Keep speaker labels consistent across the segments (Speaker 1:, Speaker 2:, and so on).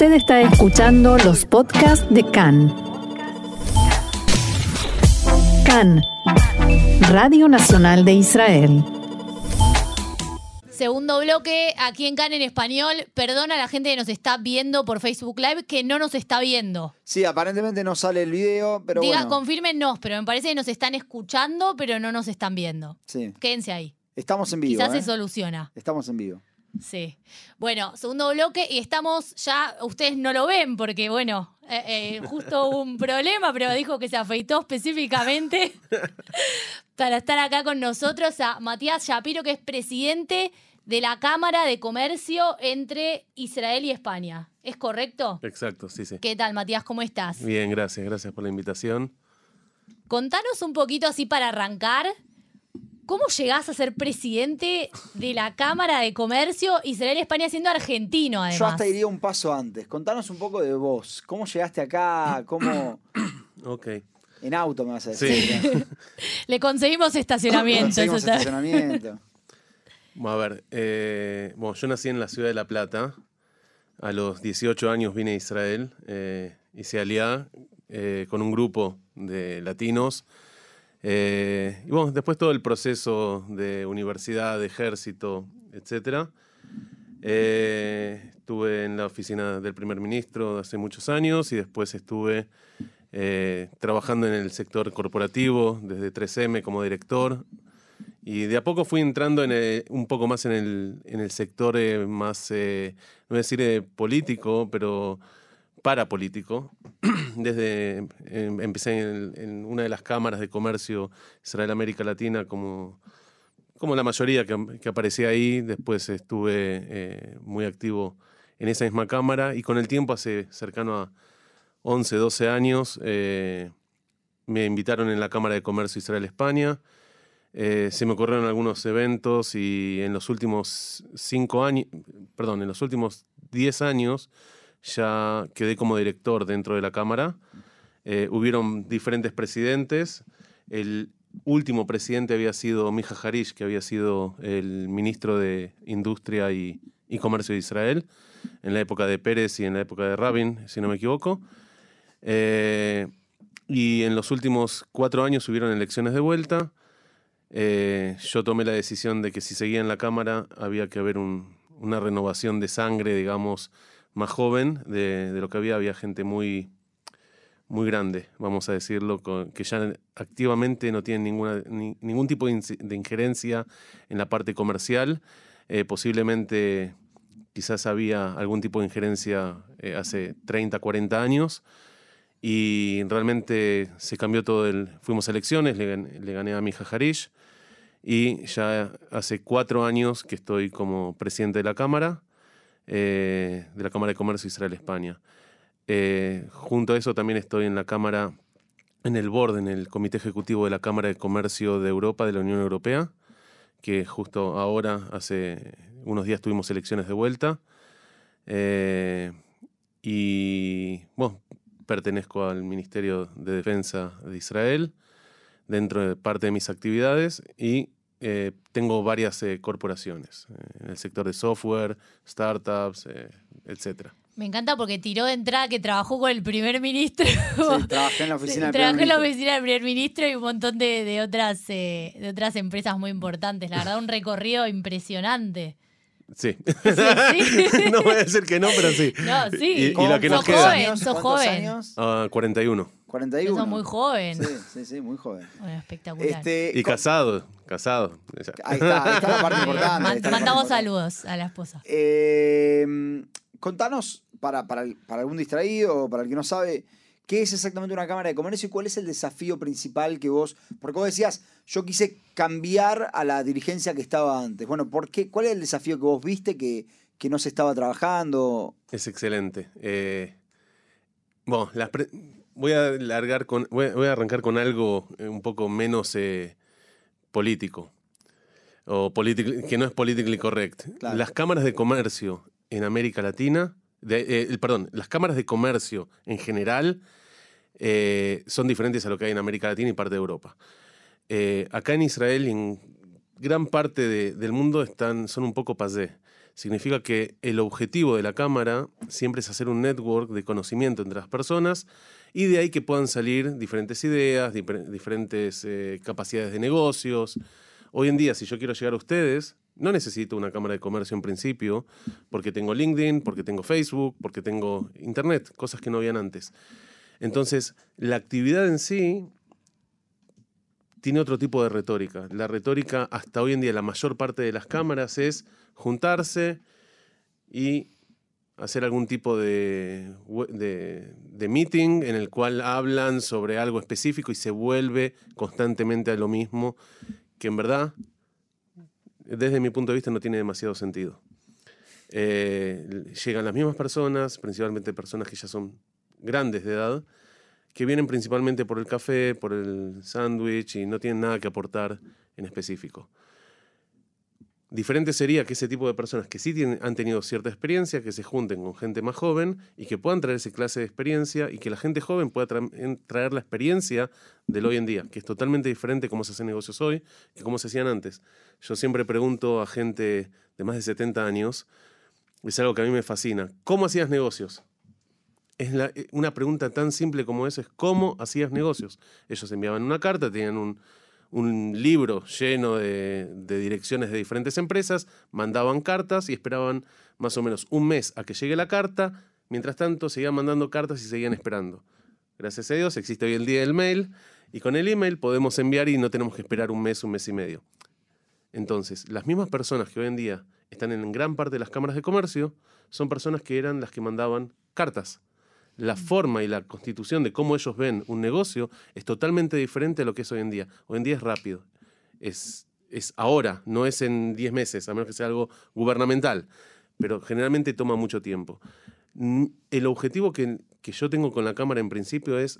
Speaker 1: Usted está escuchando los podcasts de CAN. CAN, Radio Nacional de Israel.
Speaker 2: Segundo bloque, aquí en CAN en español. Perdona a la gente que nos está viendo por Facebook Live que no nos está viendo.
Speaker 3: Sí, aparentemente no sale el video, pero
Speaker 2: Diga,
Speaker 3: bueno.
Speaker 2: confírmenos, pero me parece que nos están escuchando, pero no nos están viendo.
Speaker 3: Sí.
Speaker 2: Quédense ahí.
Speaker 3: Estamos en vivo.
Speaker 2: Quizás
Speaker 3: ¿eh?
Speaker 2: se soluciona.
Speaker 3: Estamos en vivo.
Speaker 2: Sí. Bueno, segundo bloque y estamos ya, ustedes no lo ven porque, bueno, eh, eh, justo hubo un problema, pero dijo que se afeitó específicamente para estar acá con nosotros a Matías Shapiro, que es presidente de la Cámara de Comercio entre Israel y España. ¿Es correcto?
Speaker 4: Exacto, sí, sí.
Speaker 2: ¿Qué tal, Matías? ¿Cómo estás?
Speaker 4: Bien, gracias, gracias por la invitación.
Speaker 2: Contanos un poquito así para arrancar. ¿Cómo llegás a ser presidente de la Cámara de Comercio Israel-España siendo argentino, además?
Speaker 3: Yo hasta iría un paso antes. Contanos un poco de vos. ¿Cómo llegaste acá? ¿Cómo...?
Speaker 4: Ok.
Speaker 3: En auto me vas a decir.
Speaker 4: Sí.
Speaker 2: Le conseguimos estacionamiento.
Speaker 3: Conseguimos
Speaker 2: eso está-
Speaker 3: estacionamiento.
Speaker 4: Bueno, a ver, eh, bueno, yo nací en la ciudad de La Plata. A los 18 años vine a Israel. Eh, hice aliá eh, con un grupo de latinos. Eh, y bueno, después todo el proceso de universidad, de ejército, etc. estuve en la oficina del primer ministro hace muchos años y después estuve eh, trabajando en el sector corporativo desde 3M como director. Y de a poco fui entrando en el- un poco más en el, en el sector eh, más, eh, no voy a decir eh, político, pero parapolítico. Desde em, empecé en, en una de las cámaras de comercio Israel-América Latina como, como la mayoría que, que aparecía ahí. Después estuve eh, muy activo en esa misma cámara y con el tiempo, hace cercano a 11, 12 años, eh, me invitaron en la Cámara de Comercio Israel-España. Eh, se me ocurrieron algunos eventos y en los últimos cinco años, perdón, en los últimos diez años ya quedé como director dentro de la Cámara. Eh, hubieron diferentes presidentes. El último presidente había sido Mija Harish, que había sido el ministro de Industria y, y Comercio de Israel, en la época de Pérez y en la época de Rabin, si no me equivoco. Eh, y en los últimos cuatro años hubieron elecciones de vuelta. Eh, yo tomé la decisión de que si seguía en la Cámara había que haber un- una renovación de sangre, digamos, más joven de, lo que había. Había gente muy, muy grande, vamos a decirlo, que ya activamente no tienen ninguna, ni- ningún tipo de, inci- de injerencia en la parte comercial. Eh, posiblemente quizás había algún tipo de injerencia eh, hace 30, 40 años y realmente se cambió todo el... Fuimos a elecciones, le, gan- le gané a Mija Harish y ya hace cuatro años que estoy como presidente de la Cámara, eh, de la Cámara de Comercio Israel-España. Eh, junto a eso también estoy en la Cámara, en el board, en el Comité Ejecutivo de la Cámara de Comercio de Europa, de la Unión Europea, que justo ahora, hace unos días tuvimos elecciones de vuelta. Eh, y bueno, pertenezco al Ministerio de Defensa de Israel, dentro de parte de mis actividades, y eh, tengo varias eh, corporaciones eh, en el sector de software, startups, eh, etc.
Speaker 2: Me encanta porque tiró de entrada que trabajó con el primer ministro.
Speaker 3: Sí, trabajé en la oficina del
Speaker 2: Trabajé
Speaker 3: primer
Speaker 2: en la
Speaker 3: ministro.
Speaker 2: oficina del primer ministro y un montón de, de otras, eh, de otras empresas muy importantes. La verdad, un recorrido impresionante.
Speaker 4: Sí.
Speaker 2: sí.
Speaker 4: no voy a decir que no, pero sí.
Speaker 2: No, sí.
Speaker 4: Y, y
Speaker 3: ¿Cómo-
Speaker 4: lo que nos queda.
Speaker 2: joven,
Speaker 3: años?
Speaker 2: sos
Speaker 3: ¿Cuántos
Speaker 2: joven.
Speaker 3: años?
Speaker 4: Ah, 41.
Speaker 3: 41.
Speaker 2: Sos muy joven.
Speaker 3: Sí, sí, sí, muy joven.
Speaker 2: Bueno, espectacular.
Speaker 3: Este,
Speaker 4: Y casado, casado.
Speaker 3: Ahí está, ahí está la parte importante.
Speaker 2: Mandamos saludos a la esposa.
Speaker 3: Eh, contanos, para, para, el- para algún distraído o para el que no sabe, ¿qué es exactamente una Cámara de Comercio y cuál es el desafío principal que vos... Porque vos decías, yo quise cambiar a la dirigencia que estaba antes. Bueno, ¿por qué? ¿cuál es el desafío que vos viste que, que no se estaba trabajando?
Speaker 4: Es excelente. Eh, bueno, las pre- voy a largar con, voy a, voy a arrancar con algo eh, un poco menos eh, político o que no es politically correct.
Speaker 3: Claro.
Speaker 4: Las cámaras de comercio en América Latina, de- eh, perdón, las cámaras de comercio en general eh, son diferentes a lo que hay en América Latina y parte de Europa. Eh, acá en Israel y en gran parte de- del mundo están, son un poco pasé. Significa que el objetivo de la cámara siempre es hacer un network de conocimiento entre las personas y de ahí que puedan salir diferentes ideas, difer- diferentes eh, capacidades de negocios. Hoy en día, si yo quiero llegar a ustedes, no necesito una cámara de comercio en principio, porque tengo LinkedIn, porque tengo Facebook, porque tengo Internet, cosas que no habían antes. Entonces, la actividad en sí tiene otro tipo de retórica. La retórica hasta hoy en día, la mayor parte de las cámaras es juntarse y hacer algún tipo de, de meeting en el cual hablan sobre algo específico y se vuelve constantemente a lo mismo, que en verdad, desde mi punto de vista, no tiene demasiado sentido. Eh, llegan las mismas personas, principalmente personas que ya son grandes de edad, que vienen principalmente por el café, por el sándwich y no tienen nada que aportar en específico. Diferente sería que ese tipo de personas que sí tienen, han tenido cierta experiencia, que se junten con gente más joven y que puedan traer esa clase de experiencia y que la gente joven pueda traer la experiencia del hoy en día, que es totalmente diferente cómo se hacen negocios hoy que cómo se hacían antes. Yo siempre pregunto a gente de más de 70 años, es algo que a mí me fascina, ¿cómo hacías negocios? Es la- eh, una pregunta tan simple como eso, es ¿cómo hacías negocios? Ellos enviaban una carta, tenían un, un libro lleno de, de direcciones de diferentes empresas, mandaban cartas y esperaban más o menos un mes a que llegue la carta. Mientras tanto, seguían mandando cartas y seguían esperando. Gracias a Dios existe hoy el día del mail y con el email podemos enviar y no tenemos que esperar un mes, un mes y medio. Entonces, las mismas personas que hoy en día están en gran parte de las cámaras de comercio son personas que eran las que mandaban cartas. La forma y la constitución de cómo ellos ven un negocio es totalmente diferente a lo que es hoy en día. Hoy en día es rápido. Es, es ahora, no es en 10 meses, a menos que sea algo gubernamental. Pero generalmente toma mucho tiempo. Mm, El objetivo que, que yo tengo con la cámara en principio es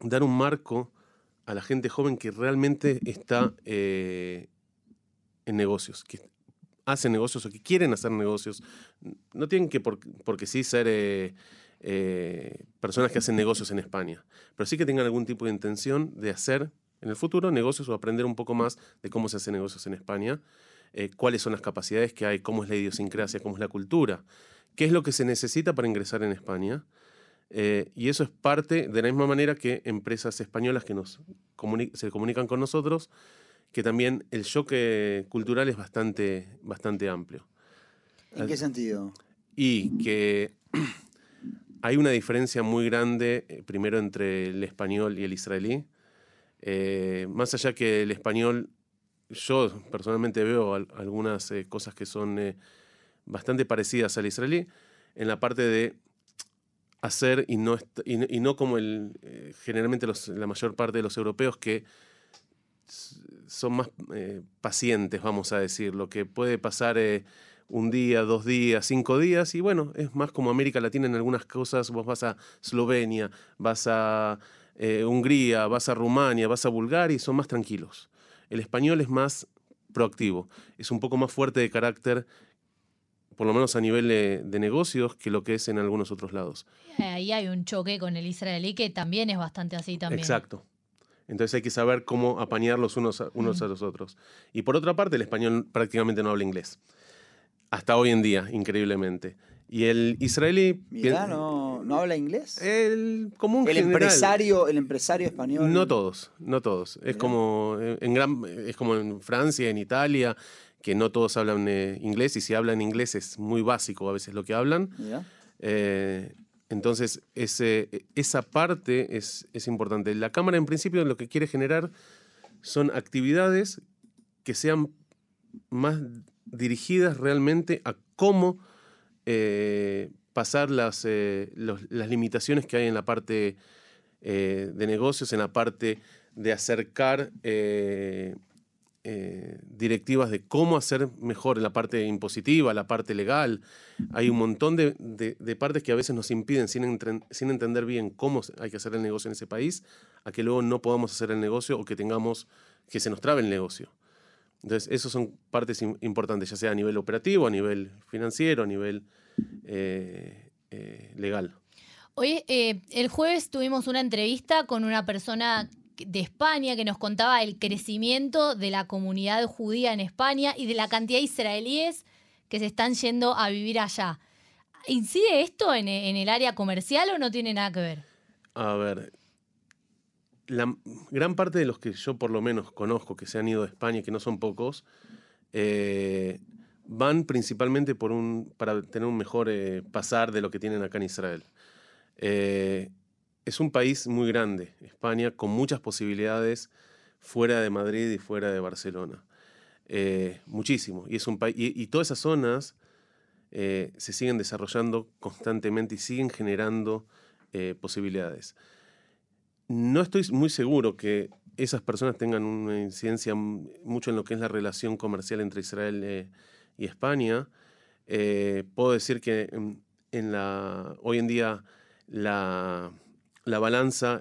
Speaker 4: dar un marco a la gente joven que realmente está eh, en negocios, que hacen negocios o que quieren hacer negocios. No tienen que por- porque sí ser eh, eh, personas que hacen negocios en España, pero sí que tengan algún tipo de intención de hacer en el futuro negocios o aprender un poco más de cómo se hacen negocios en España, eh, cuáles son las capacidades que hay, cómo es la idiosincrasia, cómo es la cultura, qué es lo que se necesita para ingresar en España. Eh, y eso es parte de la misma manera que empresas españolas que nos comuni- se comunican con nosotros, que también el choque cultural es bastante, bastante amplio.
Speaker 3: ¿En qué sentido?
Speaker 4: Y que hay una diferencia muy grande, eh, primero, entre el español y el israelí. Eh, más allá que el español, yo personalmente veo al- algunas eh, cosas que son bastante parecidas al israelí, en la parte de hacer y no, y y no como el, generalmente la mayor parte de los europeos que son más pacientes, vamos a decir, lo que puede pasar un día, dos días, cinco días, y bueno, es más como América Latina en algunas cosas, vos vas a Eslovenia, vas a eh, Hungría, vas a Rumania, vas a Bulgaria y son más tranquilos. El español es más proactivo, es un poco más fuerte de carácter, por lo menos a nivel de, de negocios, que lo que es en algunos otros lados.
Speaker 2: Ahí hay un choque con el israelí que también es bastante así también.
Speaker 4: Exacto. Entonces hay que saber cómo apañarlos unos a, unos a los otros. Y por otra parte, el español prácticamente no habla inglés. Hasta hoy en día, increíblemente. Y el israelí... Pien-
Speaker 3: ¿no, ¿no habla inglés?
Speaker 4: El común
Speaker 3: el
Speaker 4: general.
Speaker 3: empresario, el empresario español.
Speaker 4: No todos, no todos. Es
Speaker 3: Mirá.
Speaker 4: como eh, en gran, es como en Francia, en Italia, que no todos hablan eh, inglés y si hablan inglés es muy básico a veces lo que hablan. Eh, entonces, ese, esa parte es, es importante. La Cámara, en principio, lo que quiere generar son actividades que sean más dirigidas realmente a cómo eh, pasar las, eh, las limitaciones que hay en la parte eh, de negocios, en la parte de acercar directivas de cómo hacer mejor la parte impositiva, la parte legal. Hay un montón de, de- partes que a veces nos impiden, sin, sin entender bien cómo hay que hacer el negocio en ese país, a que luego no podamos hacer el negocio o que tengamos que se nos trabe el negocio. Entonces, esas son partes im- importantes, ya sea a nivel operativo, a nivel financiero, a nivel eh, eh, legal.
Speaker 2: Oye, eh, el jueves tuvimos una entrevista con una persona de España que nos contaba el crecimiento de la comunidad judía en España y de la cantidad de israelíes que se están yendo a vivir allá. ¿Incide esto en, en el área comercial o no tiene nada que ver?
Speaker 4: A ver, la gran parte de los que yo por lo menos conozco que se han ido a España, que no son pocos, eh, van principalmente para tener un mejor eh, pasar de lo que tienen acá en Israel. Eh, es un país muy grande, España, con muchas posibilidades fuera de Madrid y fuera de Barcelona. muchísimo. Y, es un y, y todas esas zonas se siguen desarrollando constantemente y siguen generando posibilidades. No estoy muy seguro que esas personas tengan una incidencia mucho en lo que es la relación comercial entre Israel eh, y España. Eh, puedo decir que la, hoy en día la, la, balanza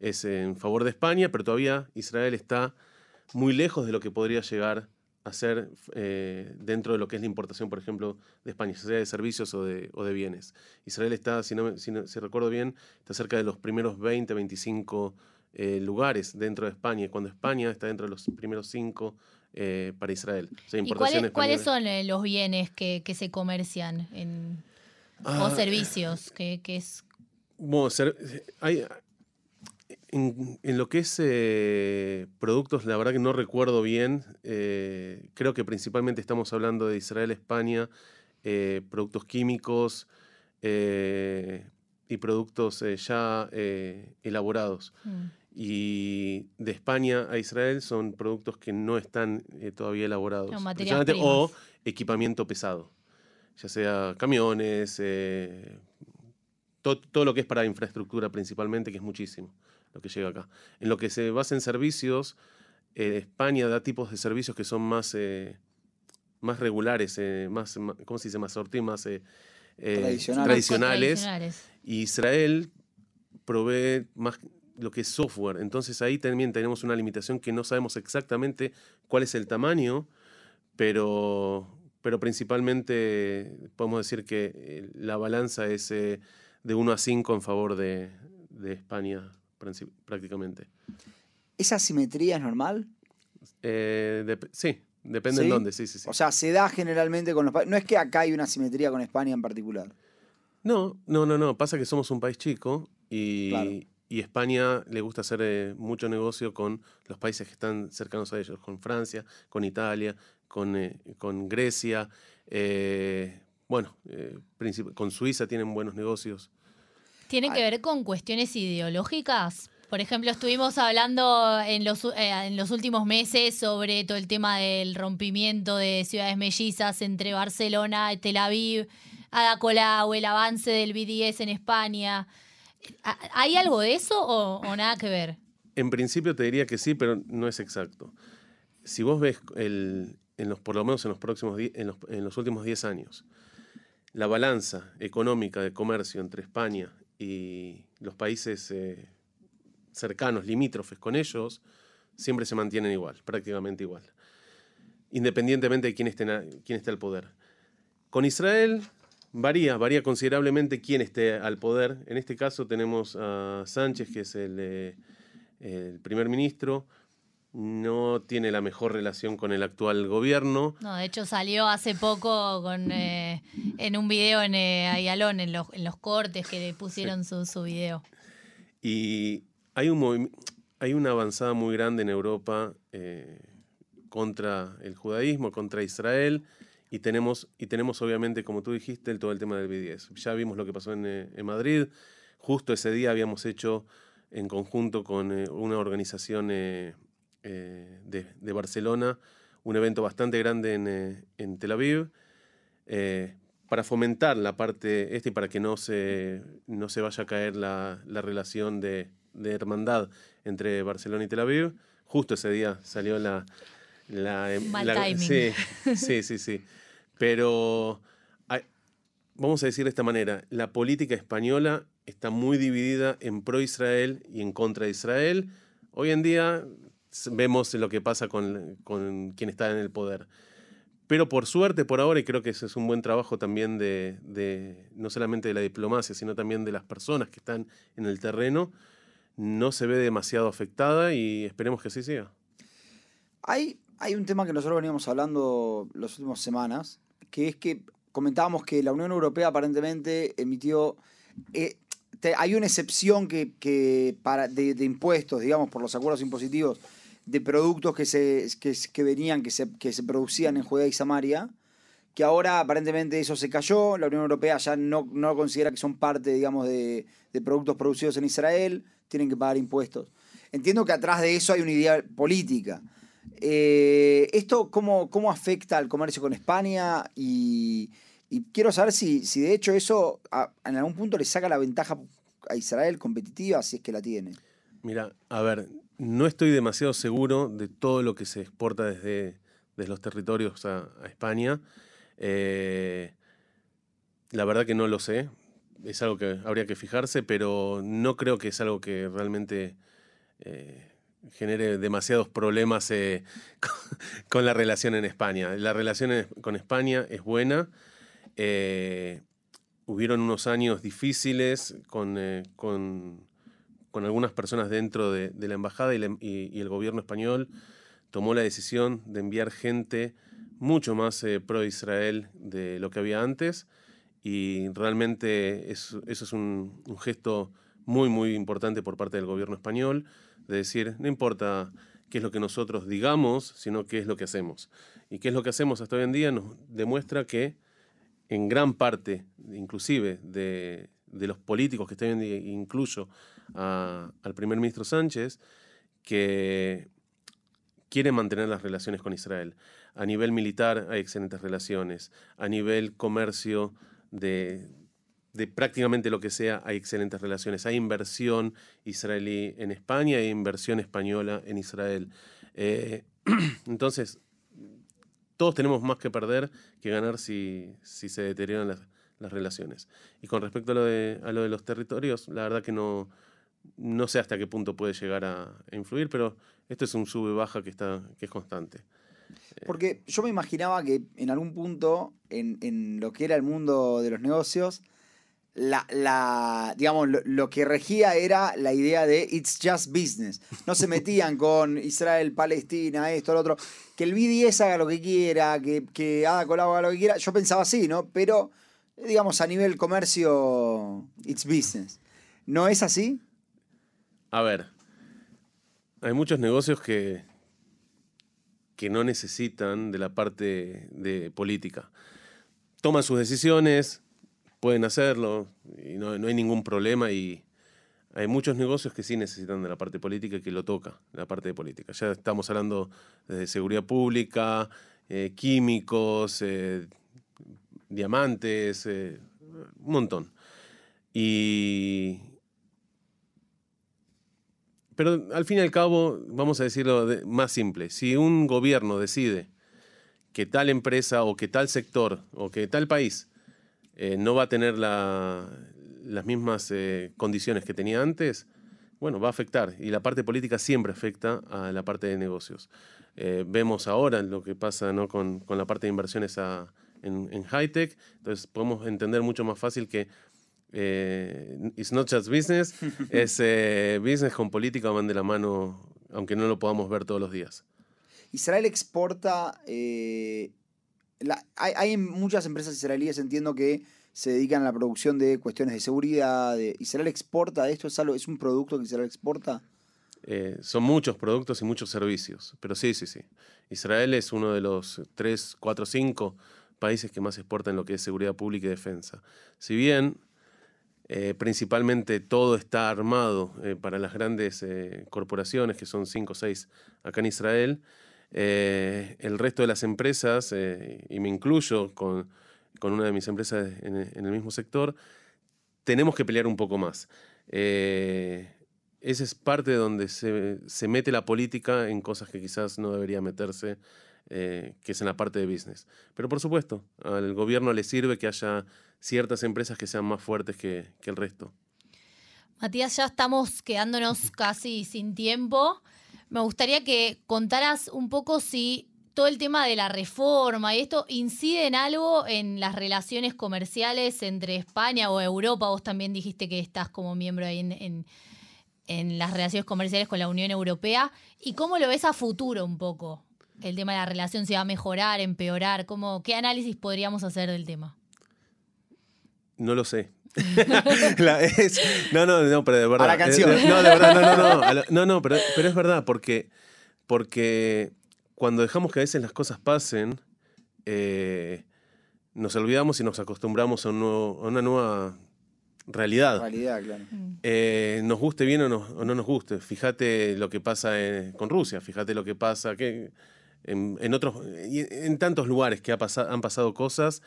Speaker 4: es en favor de España, pero todavía Israel está muy lejos de lo que podría llegar a ser eh, dentro de lo que es la importación, por ejemplo, de España, sea de servicios o de, o de bienes. Israel está, si, no, si, si recuerdo bien, está cerca de los primeros 20, 25 eh, lugares dentro de España, cuando España está dentro de los primeros cinco eh, para Israel.
Speaker 2: ¿Y cuáles, son eh, los bienes que, se comercian en, o ah, servicios? Que, es...
Speaker 4: Bueno, hay, en, lo que es productos, la verdad que no recuerdo bien. creo que principalmente estamos hablando de Israel, España, productos químicos y productos ya elaborados. Mm y de España a Israel son productos que no están eh, todavía elaborados. o equipamiento pesado, ya sea camiones, eh, todo lo que es para infraestructura principalmente, que es muchísimo lo que llega acá. En lo que se basa en servicios, eh, España da tipos de servicios que son más, más regulares, más, ¿cómo se dice? Más sortidos, más tradicionales. Y Israel provee más lo que es software. Entonces ahí también tenemos una limitación que no sabemos exactamente cuál es el tamaño, pero, pero principalmente podemos decir que eh, la balanza es eh, de 1 a 5 en favor de, España prácticamente.
Speaker 3: ¿Esa simetría es normal?
Speaker 4: Eh, sí, depende de dónde, sí, sí, sí.
Speaker 3: O sea, se da generalmente con los países. No es que acá hay una simetría con España en particular.
Speaker 4: No, no, no, no. Pasa que somos un país chico y, y España le gusta hacer eh, mucho negocio con los países que están cercanos a ellos, con Francia, con Italia, con, eh, con Grecia. Bueno, con Suiza tienen buenos negocios.
Speaker 2: ¿Tiene que ver con cuestiones ideológicas? Por ejemplo, estuvimos hablando en los, en los últimos meses sobre todo el tema del rompimiento de ciudades mellizas entre Barcelona, Tel Aviv, Ada Colau, el avance del BDS en España. ¿Hay algo de eso o, nada que ver?
Speaker 4: En principio te diría que sí, pero no es exacto. Si vos ves, en los, por lo menos en los, próximos, en los, en los últimos 10 años, la balanza económica de comercio entre España y los países eh, cercanos, limítrofes con ellos, siempre se mantienen igual, prácticamente igual, independientemente de quién esté, quién esté al poder. Con Israel Varía, varía considerablemente quién esté al poder. En este caso tenemos a Sánchez, que es el, eh, primer ministro. No tiene la mejor relación con el actual gobierno.
Speaker 2: No, de hecho salió hace poco con, eh, en un video en eh, Ayalón, en los, en los cortes que le pusieron su, su video.
Speaker 4: Y hay, un hay una avanzada muy grande en Europa contra el judaísmo, contra Israel y tenemos, y tenemos obviamente, como tú dijiste, el, todo el tema del BDS. Ya vimos lo que pasó en, eh, en Madrid. Justo ese día habíamos hecho en conjunto con eh, una organización eh, de, de, Barcelona un evento bastante grande en, en Tel Aviv para fomentar la parte esta y para que no se, no se vaya a caer la, la relación de, de hermandad entre Barcelona y Tel Aviv. Justo ese día salió la, la, Sí, sí, sí, sí. Pero vamos a decir de esta manera, la política española está muy dividida en pro-Israel y en contra de Israel. Hoy en día vemos lo que pasa con, con, quien está en el poder. Pero por suerte, por ahora, y creo que ese es un buen trabajo también de, de, no solamente de la diplomacia, sino también de las personas que están en el terreno, no se ve demasiado afectada y esperemos que así sea.
Speaker 3: Hay, hay un tema que nosotros veníamos hablando las últimas semanas, que es que comentábamos que la Unión Europea aparentemente emitió... eh, hay una excepción que, que para, de impuestos, digamos, por los acuerdos impositivos de productos que, se, que, venían, que se, que se producían en Judea y Samaria, que ahora aparentemente eso se cayó, la Unión Europea ya no, no considera que son parte, digamos, de, de productos producidos en Israel, tienen que pagar impuestos. Entiendo que atrás de eso hay una idea política. Eh, ¿Esto cómo, cómo afecta al comercio con España? Y, quiero saber si, si de hecho eso en algún punto le saca la ventaja a Israel competitiva, si es que la tiene.
Speaker 4: Mira, a ver, no estoy demasiado seguro de todo lo que se exporta desde, desde los territorios a, España. Eh, la verdad que no lo sé. Es algo que habría que fijarse, pero no creo que es algo que realmente eh, genere demasiados problemas eh, con, la relación en España. La relación con España es buena. Hubieron unos años difíciles con, con, con algunas personas dentro de, la embajada y, la- y- el gobierno español tomó la decisión de enviar gente mucho más eh, pro-Israel de lo que había antes y realmente es- eso es un, gesto muy, muy importante por parte del gobierno español, de decir, no importa qué es lo que nosotros digamos, sino qué es lo que hacemos. Y qué es lo que hacemos hasta hoy en día nos demuestra que en gran parte, inclusive, de, de los políticos que están incluyo al primer ministro Sánchez, que quiere mantener las relaciones con Israel. A nivel militar hay excelentes relaciones. A nivel comercio de, prácticamente lo que sea hay excelentes relaciones. Hay inversión israelí en España y inversión española en Israel. Eh, entonces, todos tenemos más que perder que ganar si, si se deterioran las, las relaciones. Y con respecto a lo, de, a lo de los territorios, la verdad que no, no sé hasta qué punto puede llegar a, a influir, pero esto es un sube baja que está que es constante.
Speaker 3: Porque yo me imaginaba que en algún punto, en, en lo que era el mundo de los negocios, la, la, digamos, lo, lo que regía era la idea de it's just business. No se metían con Israel, Palestina, esto, lo otro. Que el BDS haga lo que quiera, que, que Ada Colau haga lo que quiera. Yo pensaba así, ¿no? Pero, digamos, a nivel comercio, it's business. ¿No es así?
Speaker 4: A ver, hay muchos negocios que, que no necesitan de la parte de política. Toman sus decisiones, pueden hacerlo, y no, no hay ningún problema. Y hay muchos negocios que sí necesitan de la parte política y que lo toca, la parte de política. Ya estamos hablando de seguridad pública, eh, químicos, eh, diamantes, eh, un montón. Y, pero al fin y al cabo, vamos a decirlo de- más simple, si un gobierno decide que tal empresa o que tal sector o que tal país eh, no va a tener la- las mismas eh, condiciones que tenía antes, bueno, va a afectar. Y la parte política siempre afecta a la parte de negocios. Eh, vemos ahora lo que pasa ¿no? con, con la parte de inversiones a- en high-tech, entonces podemos entender mucho más fácil que eh, it's not just business, es eh, business con política van de la mano, aunque no lo podamos ver todos los días.
Speaker 3: Israel exporta. eh, la- hay, hay muchas empresas israelíes, entiendo, que se dedican a la producción de cuestiones de seguridad. de- ¿Israel exporta esto? ¿Es, algo, ¿Es un producto que Israel exporta?
Speaker 4: Eh, son muchos productos y muchos servicios, pero sí, sí, sí. Israel es uno de los 3, 4, 5 países que más exportan lo que es seguridad pública y defensa. Si bien eh, principalmente todo está armado eh, para las grandes eh, corporaciones, que son 5 o 6 acá en Israel, eh, el resto de las empresas, y me incluyo con, con una de mis empresas en, el mismo sector, tenemos que pelear un poco más. Esa es parte donde se, se mete la política en cosas que quizás no debería meterse, que es en la parte de business. Pero por supuesto, al gobierno le sirve que haya ciertas empresas que sean más fuertes que, que el resto.
Speaker 2: Matías, ya estamos quedándonos casi sin tiempo. Me gustaría que contaras un poco si todo el tema de la reforma y esto incide en algo en las relaciones comerciales entre España o Europa. Vos también dijiste que estás como miembro ahí en, en- en las relaciones comerciales con la Unión Europea. ¿Y cómo lo ves a futuro un poco? el tema de la relación se va a mejorar, empeorar? ¿Cómo, ¿Qué análisis podríamos hacer del tema?
Speaker 4: No lo sé. La- es- no, no, no, pero de verdad.
Speaker 3: la canción.
Speaker 4: eh, no, de verdad, no, no, no. a la- no, no, pero, pero es verdad, porque, porque cuando dejamos que a veces las cosas pasen, eh, nos olvidamos y nos acostumbramos a, un nuevo- a una nueva realidad.
Speaker 3: Realidad, claro.
Speaker 4: Eh, nos guste bien o no, o no nos guste. Fíjate lo que pasa eh, con Rusia, fíjate lo que pasa que en, en otros, en tantos lugares que ha pasa- han pasado cosas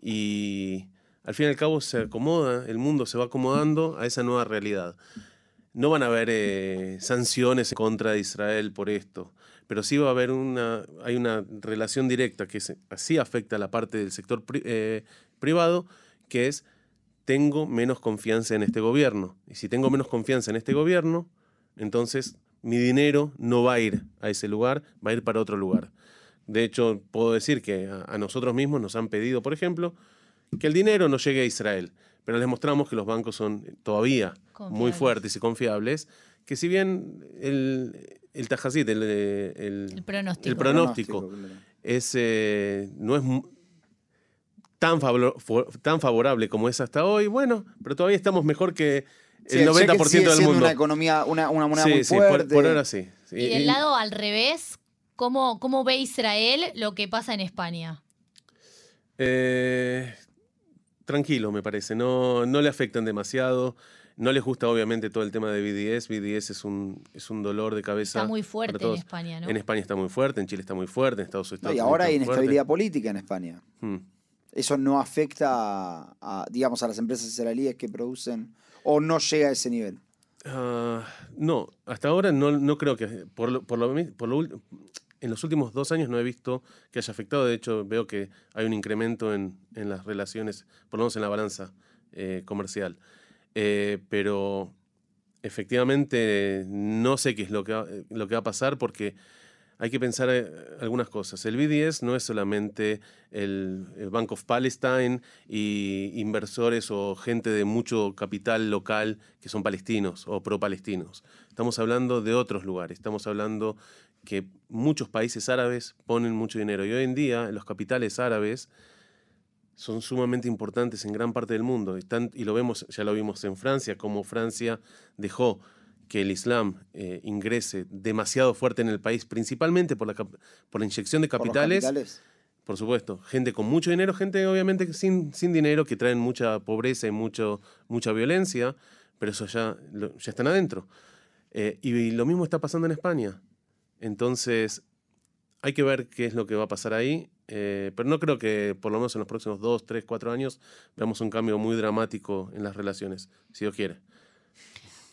Speaker 4: y al fin y al cabo se acomoda, el mundo se va acomodando a esa nueva realidad. No van a haber eh, sanciones contra Israel por esto, pero sí va a haber una, hay una relación directa que así afecta a la parte del sector eh, privado, que es tengo menos confianza en este gobierno. Y si tengo menos confianza en este gobierno, entonces mi dinero no va a ir a ese lugar, va a ir para otro lugar. De hecho, puedo decir que a nosotros mismos nos han pedido, por ejemplo, que el dinero no llegue a Israel, pero les mostramos que los bancos son todavía muy fuertes y confiables, que si bien el, el tajacit, el, el-
Speaker 2: El pronóstico.
Speaker 4: el pronóstico
Speaker 3: claro.
Speaker 4: es, eh, no es tan, favor- tan favorable como es hasta hoy, bueno, pero todavía estamos mejor que
Speaker 3: Sí,
Speaker 4: el
Speaker 3: que
Speaker 4: 90%
Speaker 3: sigue
Speaker 4: del
Speaker 3: siendo
Speaker 4: mundo.
Speaker 3: una economía, una, una moneda
Speaker 4: sí,
Speaker 3: muy
Speaker 4: sí, por,
Speaker 3: fuerte.
Speaker 4: por ahora sí. Sí,
Speaker 2: Y del
Speaker 4: y-
Speaker 2: lado al revés, ¿cómo, ¿cómo ve Israel lo que pasa en España?
Speaker 4: eh, tranquilo, me parece. No, no le afectan demasiado. No les gusta, obviamente, todo el tema de BDS. BDS es un, es un dolor de cabeza.
Speaker 2: Está muy fuerte en. España, ¿no?
Speaker 4: En España está muy fuerte, en Chile está muy fuerte, en Estados,
Speaker 3: No,
Speaker 4: Estados
Speaker 3: y
Speaker 4: Unidos
Speaker 3: ahora hay
Speaker 4: fuerte.
Speaker 3: inestabilidad política en España.
Speaker 4: Hmm.
Speaker 3: Eso no afecta a, a, digamos, a las empresas israelíes que producen o no llega a ese nivel.
Speaker 4: Ah, no, hasta ahora no, no creo que. Por lo, por lo por en los últimos dos años no he visto que haya afectado. De hecho, veo que hay un incremento en, las relaciones, por lo menos en la balanza eh, comercial. Eh, pero efectivamente no sé qué es lo que, va, lo que va a pasar porque hay que pensar eh, algunas cosas. El BDS no es solamente el, el Bank of Palestine y inversores o gente de mucho capital local que son palestinos o pro-palestinos. Estamos hablando de otros lugares. Estamos hablando que muchos países árabes ponen mucho dinero. Y hoy en día los capitales árabes son sumamente importantes en gran parte del mundo. Están- y lo vemos, ya lo vimos en Francia, como Francia dejó que el Islam eh, ingrese demasiado fuerte en el país, principalmente por la, por la inyección de
Speaker 3: Por los
Speaker 4: capitales.
Speaker 3: capitales.
Speaker 4: Por supuesto, gente con mucho dinero, gente obviamente sin, sin dinero, que traen mucha pobreza y mucho, mucha violencia, pero eso ya, ya están adentro. Eh, y, lo mismo está pasando en España. Entonces, hay que ver qué es lo que va a pasar ahí, eh, pero no creo que por lo menos en los próximos dos, tres, cuatro años veamos un cambio muy dramático en las relaciones, si Dios quiere.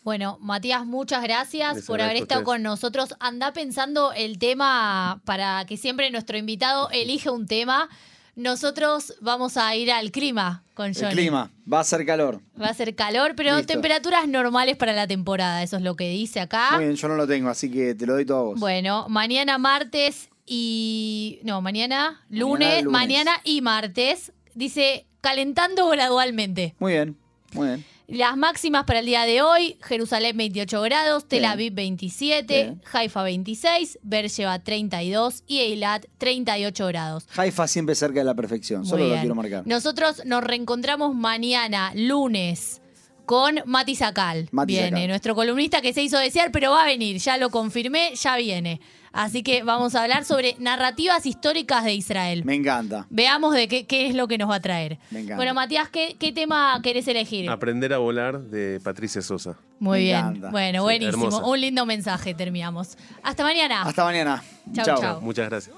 Speaker 2: Bueno, Matías, muchas gracias
Speaker 4: Les
Speaker 2: por haber estado con nosotros. Anda pensando el tema para que siempre nuestro invitado elige un tema. Nosotros vamos a ir al clima con
Speaker 3: El
Speaker 2: Johnny.
Speaker 3: clima, va a ser calor.
Speaker 2: Va a ser calor, pero
Speaker 3: Listo.
Speaker 2: temperaturas normales para la temporada. Eso es lo que dice acá.
Speaker 3: Muy bien, yo no lo tengo, así que te lo doy todo a vos.
Speaker 2: Bueno, mañana martes y. No, mañana lunes,
Speaker 3: lunes.
Speaker 2: mañana y martes. Dice calentando gradualmente.
Speaker 3: Muy bien, muy bien.
Speaker 2: Las máximas para el día de hoy: Jerusalén 28 grados, Tel. Aviv 27,
Speaker 3: Bien.
Speaker 2: Haifa 26, Beersheba 32 y Eilat 38 grados.
Speaker 3: Haifa siempre cerca de la perfección,
Speaker 2: Muy
Speaker 3: solo lo
Speaker 2: bien.
Speaker 3: quiero marcar.
Speaker 2: Nosotros nos reencontramos mañana, lunes, con Mati Sacal.
Speaker 3: Mati
Speaker 2: viene,
Speaker 3: Sacal.
Speaker 2: nuestro columnista que se hizo desear, pero va a venir, ya lo confirmé, ya viene. Así que vamos a hablar sobre narrativas históricas de Israel.
Speaker 3: Me encanta.
Speaker 2: Veamos de qué, qué es lo que nos va a traer.
Speaker 3: Me encanta.
Speaker 2: Bueno, Matías, ¿qué, qué tema querés elegir?
Speaker 4: Aprender a volar de Patricia Sosa.
Speaker 2: Muy
Speaker 3: Me
Speaker 2: bien.
Speaker 3: encanta.
Speaker 2: Bueno,
Speaker 4: Sí,
Speaker 2: buenísimo.
Speaker 4: hermosa.
Speaker 2: Un lindo mensaje terminamos. Hasta mañana.
Speaker 3: Hasta mañana. Chau.
Speaker 2: chau.
Speaker 4: Muchas gracias.